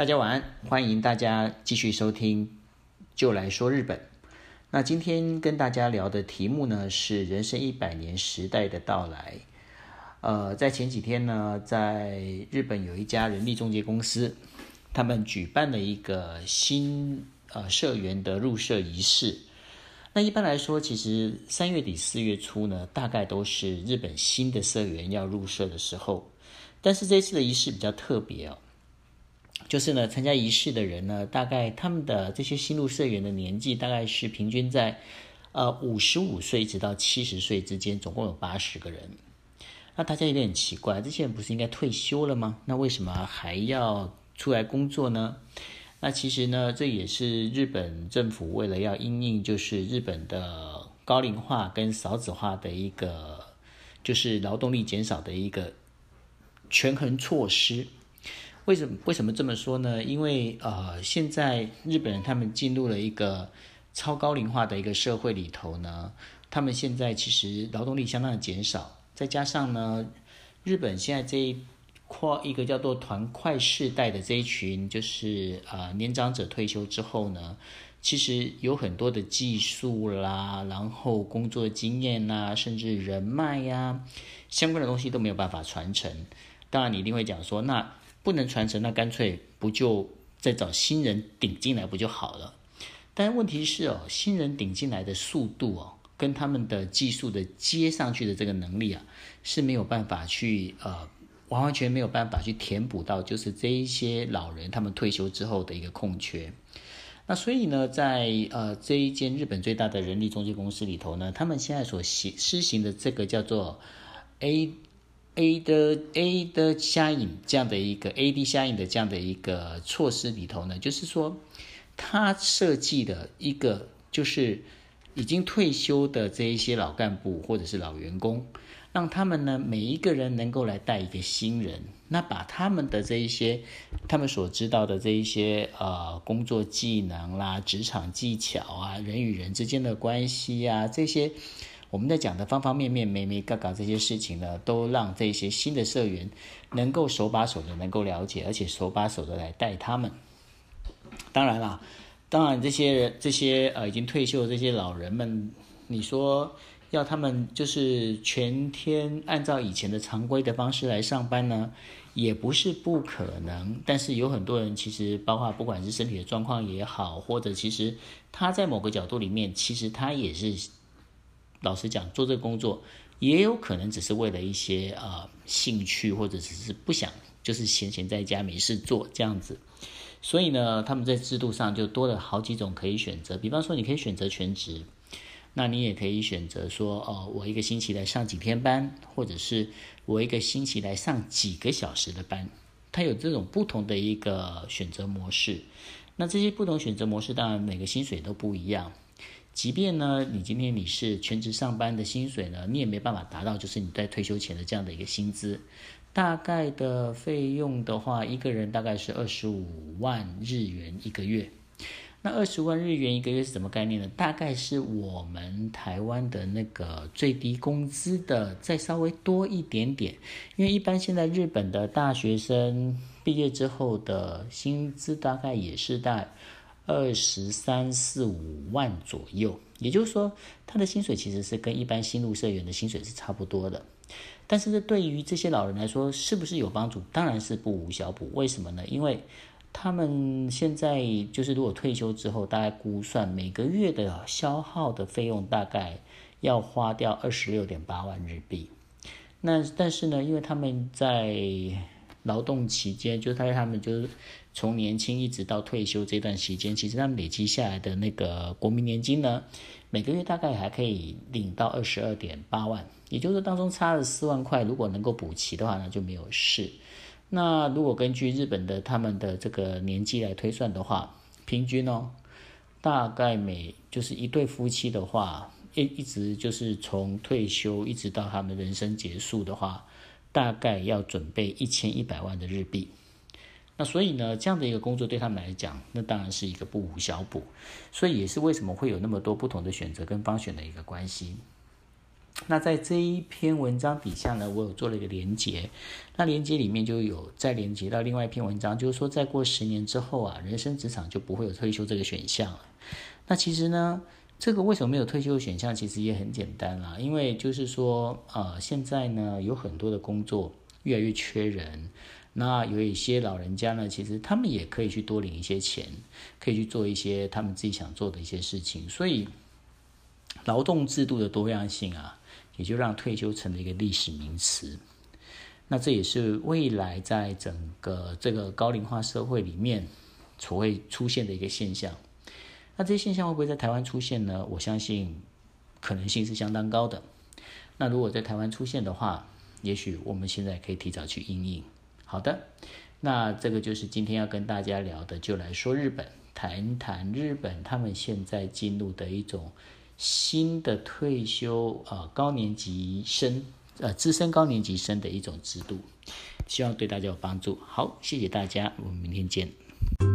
大家晚安，欢迎大家继续收听《就来说日本》。那今天跟大家聊的题目呢是“人生一百年时代的到来”。呃，在前几天呢，在日本有一家人力中介公司，他们举办了一个新呃社员的入社仪式。那一般来说，其实三月底四月初呢，大概都是日本新的社员要入社的时候。但是这次的仪式比较特别哦。就是呢，参加仪式的人呢，大概他们的这些新入社员的年纪大概是平均在，呃五十五岁直到七十岁之间，总共有八十个人。那大家有点奇怪，这些人不是应该退休了吗？那为什么还要出来工作呢？那其实呢，这也是日本政府为了要因应就是日本的高龄化跟少子化的一个，就是劳动力减少的一个权衡措施。为什么为什么这么说呢？因为呃，现在日本人他们进入了一个超高龄化的一个社会里头呢，他们现在其实劳动力相当的减少，再加上呢，日本现在这一块一个叫做团块世代的这一群，就是呃年长者退休之后呢，其实有很多的技术啦，然后工作经验呐，甚至人脉呀，相关的东西都没有办法传承。当然，你一定会讲说那。不能传承，那干脆不就再找新人顶进来不就好了？但问题是哦，新人顶进来的速度哦，跟他们的技术的接上去的这个能力啊，是没有办法去呃，完完全没有办法去填补到，就是这一些老人他们退休之后的一个空缺。那所以呢，在呃这一间日本最大的人力中介公司里头呢，他们现在所行施行的这个叫做 A。A 的 A 的相引这样的一个 A D 相引的这样的一个措施里头呢，就是说，他设计的一个就是已经退休的这一些老干部或者是老员工，让他们呢每一个人能够来带一个新人，那把他们的这一些他们所知道的这一些呃工作技能啦、职场技巧啊、人与人之间的关系啊这些。我们在讲的方方面面、美美嘎嘎这些事情呢，都让这些新的社员能够手把手的能够了解，而且手把手的来带他们。当然啦，当然这些人、这些呃已经退休的这些老人们，你说要他们就是全天按照以前的常规的方式来上班呢，也不是不可能。但是有很多人其实，包括不管是身体的状况也好，或者其实他在某个角度里面，其实他也是。老实讲，做这个工作也有可能只是为了一些呃兴趣，或者只是不想，就是闲闲在家没事做这样子。所以呢，他们在制度上就多了好几种可以选择。比方说，你可以选择全职，那你也可以选择说，哦，我一个星期来上几天班，或者是我一个星期来上几个小时的班。它有这种不同的一个选择模式。那这些不同选择模式，当然每个薪水都不一样。即便呢，你今天你是全职上班的薪水呢，你也没办法达到就是你在退休前的这样的一个薪资。大概的费用的话，一个人大概是二十五万日元一个月。那二十万日元一个月是什么概念呢？大概是我们台湾的那个最低工资的再稍微多一点点。因为一般现在日本的大学生毕业之后的薪资大概也是在。二十三四五万左右，也就是说，他的薪水其实是跟一般新入社员的薪水是差不多的。但是，这对于这些老人来说，是不是有帮助？当然是不无小补。为什么呢？因为他们现在就是如果退休之后，大概估算每个月的消耗的费用大概要花掉二十六点八万日币。那但是呢，因为他们在劳动期间，就是他他们就是。从年轻一直到退休这段时间，其实他们累积下来的那个国民年金呢，每个月大概还可以领到二十二点八万，也就是当中差了四万块，如果能够补齐的话呢，就没有事。那如果根据日本的他们的这个年纪来推算的话，平均哦，大概每就是一对夫妻的话，一一直就是从退休一直到他们人生结束的话，大概要准备一千一百万的日币。那所以呢，这样的一个工作对他们来讲，那当然是一个不无小补，所以也是为什么会有那么多不同的选择跟方选的一个关系。那在这一篇文章底下呢，我有做了一个连接，那连接里面就有再连接到另外一篇文章，就是说再过十年之后啊，人生职场就不会有退休这个选项了。那其实呢，这个为什么没有退休选项？其实也很简单啦，因为就是说，呃，现在呢有很多的工作越来越缺人，那有一些老人家呢，其实他们也可以去多领一些钱，可以去做一些他们自己想做的一些事情，所以劳动制度的多样性啊。也就让退休成了一个历史名词，那这也是未来在整个这个高龄化社会里面所会出现的一个现象。那这些现象会不会在台湾出现呢？我相信可能性是相当高的。那如果在台湾出现的话，也许我们现在可以提早去应应。好的，那这个就是今天要跟大家聊的，就来说日本，谈一谈日本他们现在进入的一种。新的退休啊高年级生呃资深高年级生的一种制度，希望对大家有帮助。好，谢谢大家，我们明天见。